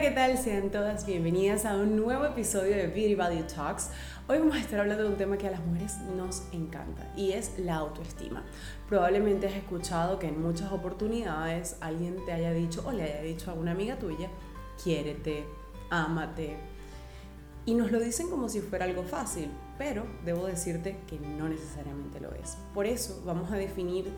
¿qué tal? Sean todas bienvenidas a un nuevo episodio de Beauty Value Talks. Hoy vamos a estar hablando de un tema que a las mujeres nos encanta y es la autoestima. Probablemente has escuchado que en muchas oportunidades alguien te haya dicho o le haya dicho a una amiga tuya, quiérete, ámate. Y nos lo dicen como si fuera algo fácil, pero debo decirte que no necesariamente lo es. Por eso vamos a definir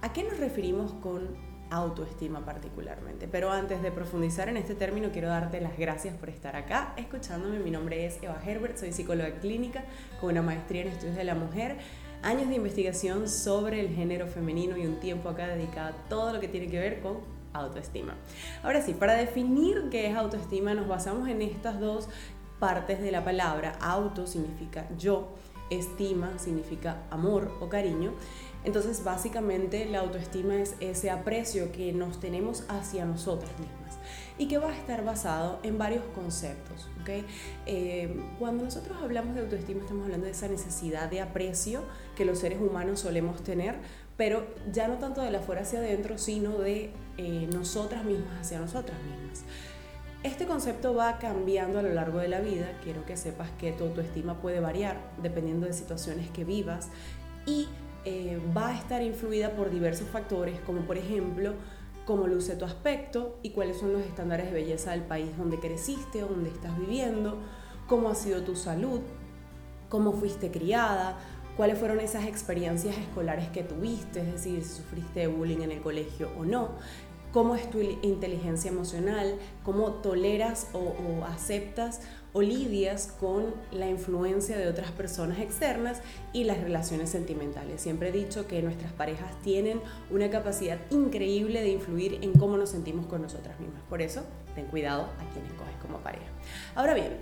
a qué nos referimos con autoestima particularmente. Pero antes de profundizar en este término, quiero darte las gracias por estar acá escuchándome. Mi nombre es Eva Herbert, soy psicóloga clínica con una maestría en estudios de la mujer, años de investigación sobre el género femenino y un tiempo acá dedicado a todo lo que tiene que ver con autoestima. Ahora sí, para definir qué es autoestima nos basamos en estas dos partes de la palabra. Auto significa yo, estima significa amor o cariño entonces, básicamente, la autoestima es ese aprecio que nos tenemos hacia nosotras mismas y que va a estar basado en varios conceptos. ¿okay? Eh, cuando nosotros hablamos de autoestima, estamos hablando de esa necesidad de aprecio que los seres humanos solemos tener, pero ya no tanto de la fuera hacia adentro, sino de eh, nosotras mismas hacia nosotras mismas. Este concepto va cambiando a lo largo de la vida. Quiero que sepas que tu autoestima puede variar dependiendo de situaciones que vivas y eh, va a estar influida por diversos factores, como por ejemplo cómo luce tu aspecto y cuáles son los estándares de belleza del país donde creciste o donde estás viviendo, cómo ha sido tu salud, cómo fuiste criada, cuáles fueron esas experiencias escolares que tuviste, es decir, si sufriste bullying en el colegio o no, cómo es tu inteligencia emocional, cómo toleras o, aceptas o lidias con la influencia de otras personas externas y las relaciones sentimentales. Siempre he dicho que nuestras parejas tienen una capacidad increíble de influir en cómo nos sentimos con nosotras mismas. Por eso, ten cuidado a quienes coges como pareja. Ahora bien,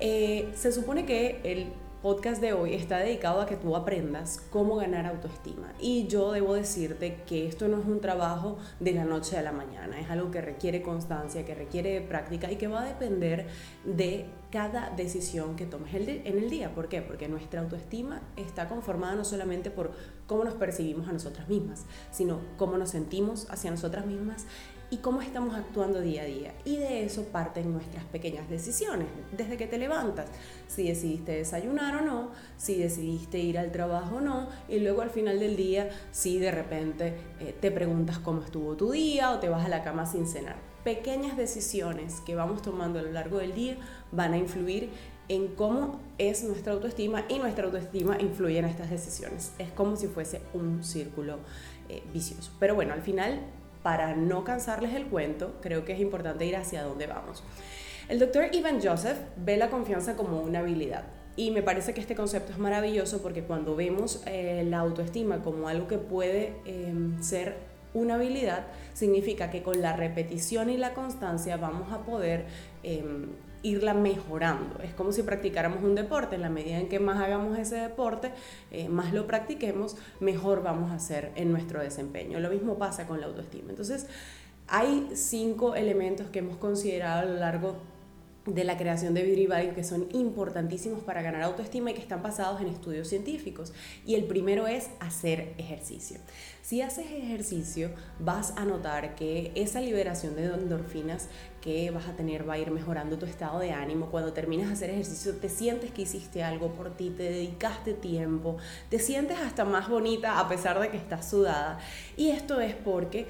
eh, se supone que el podcast de hoy está dedicado a que tú aprendas cómo ganar autoestima. Y yo debo decirte que esto no es un trabajo de la noche a la mañana, es algo que requiere constancia, que requiere práctica y que va a depender de cada decisión que tomes en el día. ¿Por qué? Porque nuestra autoestima está conformada no solamente por cómo nos percibimos a nosotras mismas, sino cómo nos sentimos hacia nosotras mismas y cómo estamos actuando día a día. Y de eso parten nuestras pequeñas decisiones, desde que te levantas, si decidiste desayunar o no, si decidiste ir al trabajo o no, y luego al final del día, si de repente eh, te preguntas cómo estuvo tu día o te vas a la cama sin cenar. Pequeñas decisiones que vamos tomando a lo largo del día van a influir en cómo es nuestra autoestima y nuestra autoestima influye en estas decisiones. Es como si fuese un círculo eh, vicioso. Pero bueno, al final para no cansarles el cuento, creo que es importante ir hacia dónde vamos. El doctor Ivan Joseph ve la confianza como una habilidad. Y me parece que este concepto es maravilloso porque cuando vemos eh, la autoestima como algo que puede em, ser una habilidad, significa que con la repetición y la constancia vamos a poder em, irla mejorando. Es como si practicáramos un deporte. En la medida en que más hagamos ese deporte, eh, más lo practiquemos, mejor vamos a hacer en nuestro desempeño. Lo mismo pasa con la autoestima. Entonces, hay cinco elementos que hemos considerado a lo largo de la creación de Beauty que son importantísimos para ganar autoestima y que están basados en estudios científicos. Y el primero es hacer ejercicio. Si haces ejercicio, vas a notar que esa liberación de endorfinas que vas a tener va a ir mejorando tu estado de ánimo. Cuando terminas de hacer ejercicio, te sientes que hiciste algo por ti, te dedicaste tiempo, te sientes hasta más bonita a pesar de que estás sudada. Y esto es porque,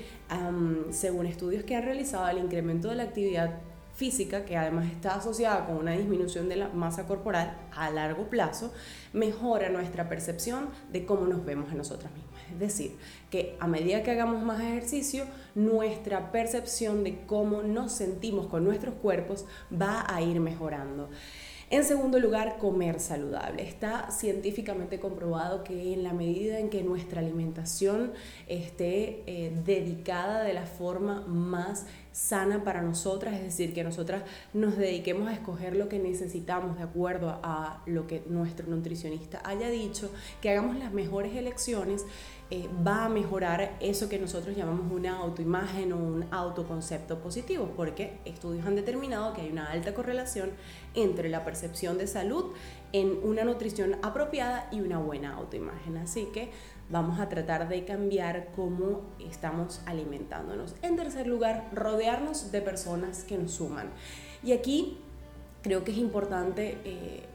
según estudios que han realizado, el incremento de la actividad física, que además está asociada con una disminución de la masa corporal a largo plazo, mejora nuestra percepción de cómo nos vemos a nosotras mismas. Es decir, que a medida que hagamos más ejercicio, nuestra percepción de cómo nos sentimos con nuestros cuerpos va a ir mejorando. En segundo lugar, comer saludable. Está científicamente comprobado que en la medida en que nuestra alimentación esté eh, dedicada de la forma más sana para nosotras, es decir, que nosotras nos dediquemos a escoger lo que necesitamos de acuerdo a lo que nuestro nutricionista haya dicho, que hagamos las mejores elecciones, eh, va a mejorar eso que nosotros llamamos una autoimagen o un autoconcepto positivo, porque estudios han determinado que hay una alta correlación entre la percepción de salud en una nutrición apropiada y una buena autoimagen. Así que vamos a tratar de cambiar cómo estamos alimentándonos. En tercer lugar, rodearnos de personas que nos suman. Y aquí creo que es importante eh,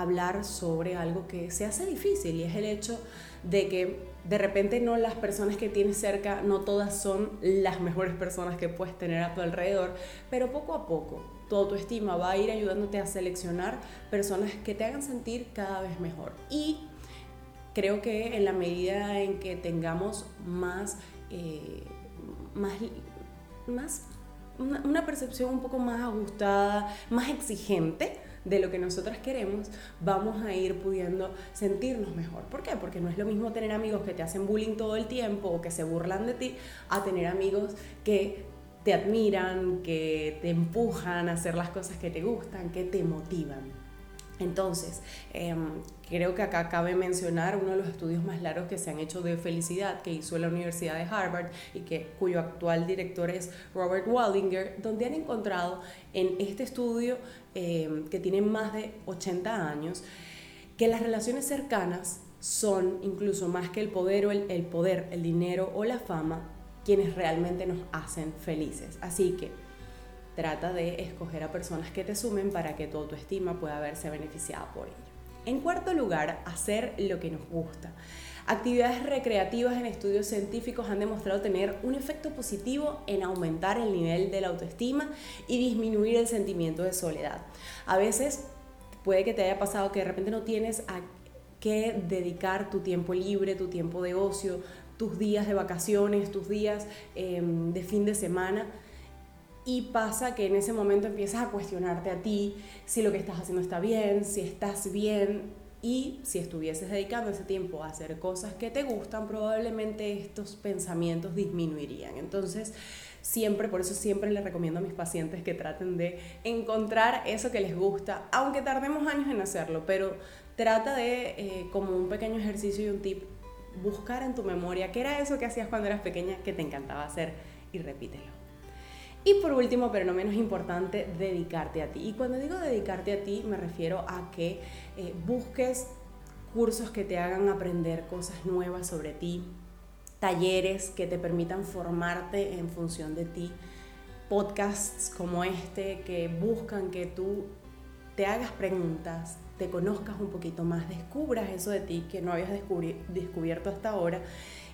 hablar sobre algo que se hace difícil y es el hecho de que de repente no las personas que tienes cerca, no todas son las mejores personas que puedes tener a tu alrededor, pero poco a poco tu autoestima va a ir ayudándote a seleccionar personas que te hagan sentir cada vez mejor. Y creo que en la medida en que tengamos más, eh, más, más una, percepción un poco más ajustada, más exigente, de lo que nosotras queremos, vamos a ir pudiendo sentirnos mejor. ¿Por qué? Porque no es lo mismo tener amigos que te hacen bullying todo el tiempo o que se burlan de ti, a tener amigos que te admiran, que te empujan a hacer las cosas que te gustan, que te motivan. Entonces, em, creo que acá cabe mencionar uno de los estudios más largos que se han hecho de felicidad que hizo la Universidad de Harvard y que, cuyo actual director es Robert Waldinger, donde han encontrado en este estudio em, que tiene más de 80 años que las relaciones cercanas son incluso más que el poder o el poder, el dinero o la fama, quienes realmente nos hacen felices. Así que trata de escoger a personas que te sumen para que tu autoestima pueda verse beneficiada por ello. En cuarto lugar, hacer lo que nos gusta. Actividades recreativas en estudios científicos han demostrado tener un efecto positivo en aumentar el nivel de la autoestima y disminuir el sentimiento de soledad. A veces puede que te haya pasado que de repente no tienes a qué dedicar tu tiempo libre, tu tiempo de ocio, tus días de vacaciones, tus días em, de fin de semana y pasa que en ese momento empiezas a cuestionarte a ti si lo que estás haciendo está bien, si estás bien y si estuvieses dedicando ese tiempo a hacer cosas que te gustan, probablemente estos pensamientos disminuirían. Entonces, siempre, por eso siempre les recomiendo a mis pacientes que traten de encontrar eso que les gusta, aunque tardemos años en hacerlo, pero trata de, eh, como un pequeño ejercicio y un tip, buscar en tu memoria qué era eso que hacías cuando eras pequeña que te encantaba hacer y repítelo. Y por último, pero no menos importante, dedicarte a ti. Y cuando digo dedicarte a ti, me refiero a que eh, busques cursos que te hagan aprender cosas nuevas sobre ti, talleres que te permitan formarte en función de ti, podcasts como este que buscan que tú te hagas preguntas, te conozcas un poquito más, descubras eso de ti que no habías descubierto hasta ahora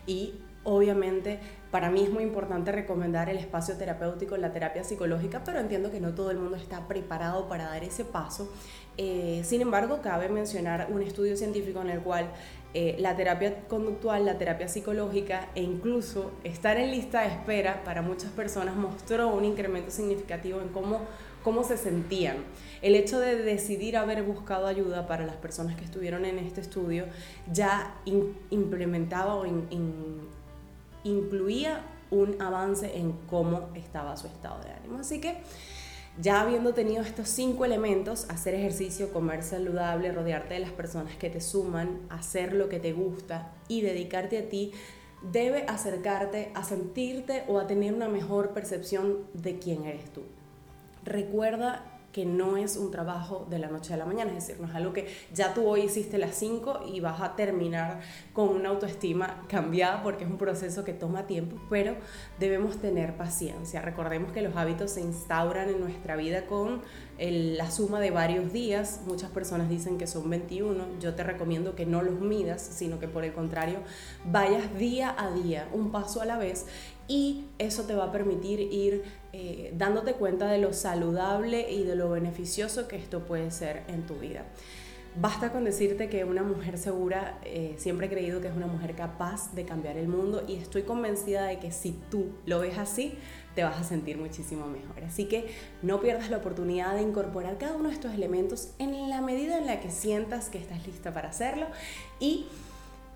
y Obviamente, para mí es muy importante recomendar el espacio terapéutico, la terapia psicológica, pero entiendo que no todo el mundo está preparado para dar ese paso. Eh, sin embargo, cabe mencionar un estudio científico en el cual eh, la terapia conductual, la terapia psicológica e incluso estar en lista de espera para muchas personas mostró un incremento significativo en cómo, cómo se sentían. El hecho de decidir haber buscado ayuda para las personas que estuvieron en este estudio ya implementaba o incluía un avance en cómo estaba su estado de ánimo. Así que ya habiendo tenido estos cinco elementos, hacer ejercicio, comer saludable, rodearte de las personas que te suman, hacer lo que te gusta y dedicarte a ti, debe acercarte a sentirte o a tener una mejor percepción de quién eres tú. Recuerda que no es un trabajo de la noche a la mañana, es decir, no es algo que ya tú hoy hiciste las 5 y vas a terminar con una autoestima cambiada porque es un proceso que toma tiempo, pero debemos tener paciencia. Recordemos que los hábitos se instauran en nuestra vida con la suma de varios días. Muchas personas dicen que son 21. Yo te recomiendo que no los midas, sino que por el contrario vayas día a día, un paso a la vez y eso te va a permitir ir eh, dándote cuenta de lo saludable y de lo beneficioso que esto puede ser en tu vida. Basta con decirte que una mujer segura, eh, siempre he creído que es una mujer capaz de cambiar el mundo y estoy convencida de que si tú lo ves así, te vas a sentir muchísimo mejor. Así que no pierdas la oportunidad de incorporar cada uno de estos elementos en la medida en la que sientas que estás lista para hacerlo y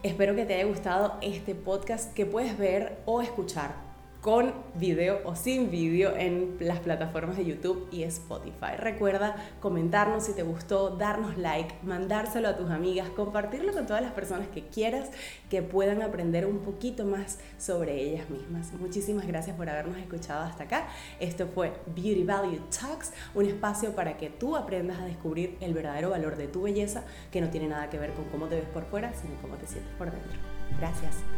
espero que te haya gustado este podcast que puedes ver o escuchar con video o sin video en las plataformas de YouTube y Spotify. Recuerda comentarnos si te gustó, darnos like, mandárselo a tus amigas, compartirlo con todas las personas que quieras que puedan aprender un poquito más sobre ellas mismas. Muchísimas gracias por habernos escuchado hasta acá. Esto fue Beauty Value Talks, un espacio para que tú aprendas a descubrir el verdadero valor de tu belleza que no tiene nada que ver con cómo te ves por fuera, sino cómo te sientes por dentro. Gracias.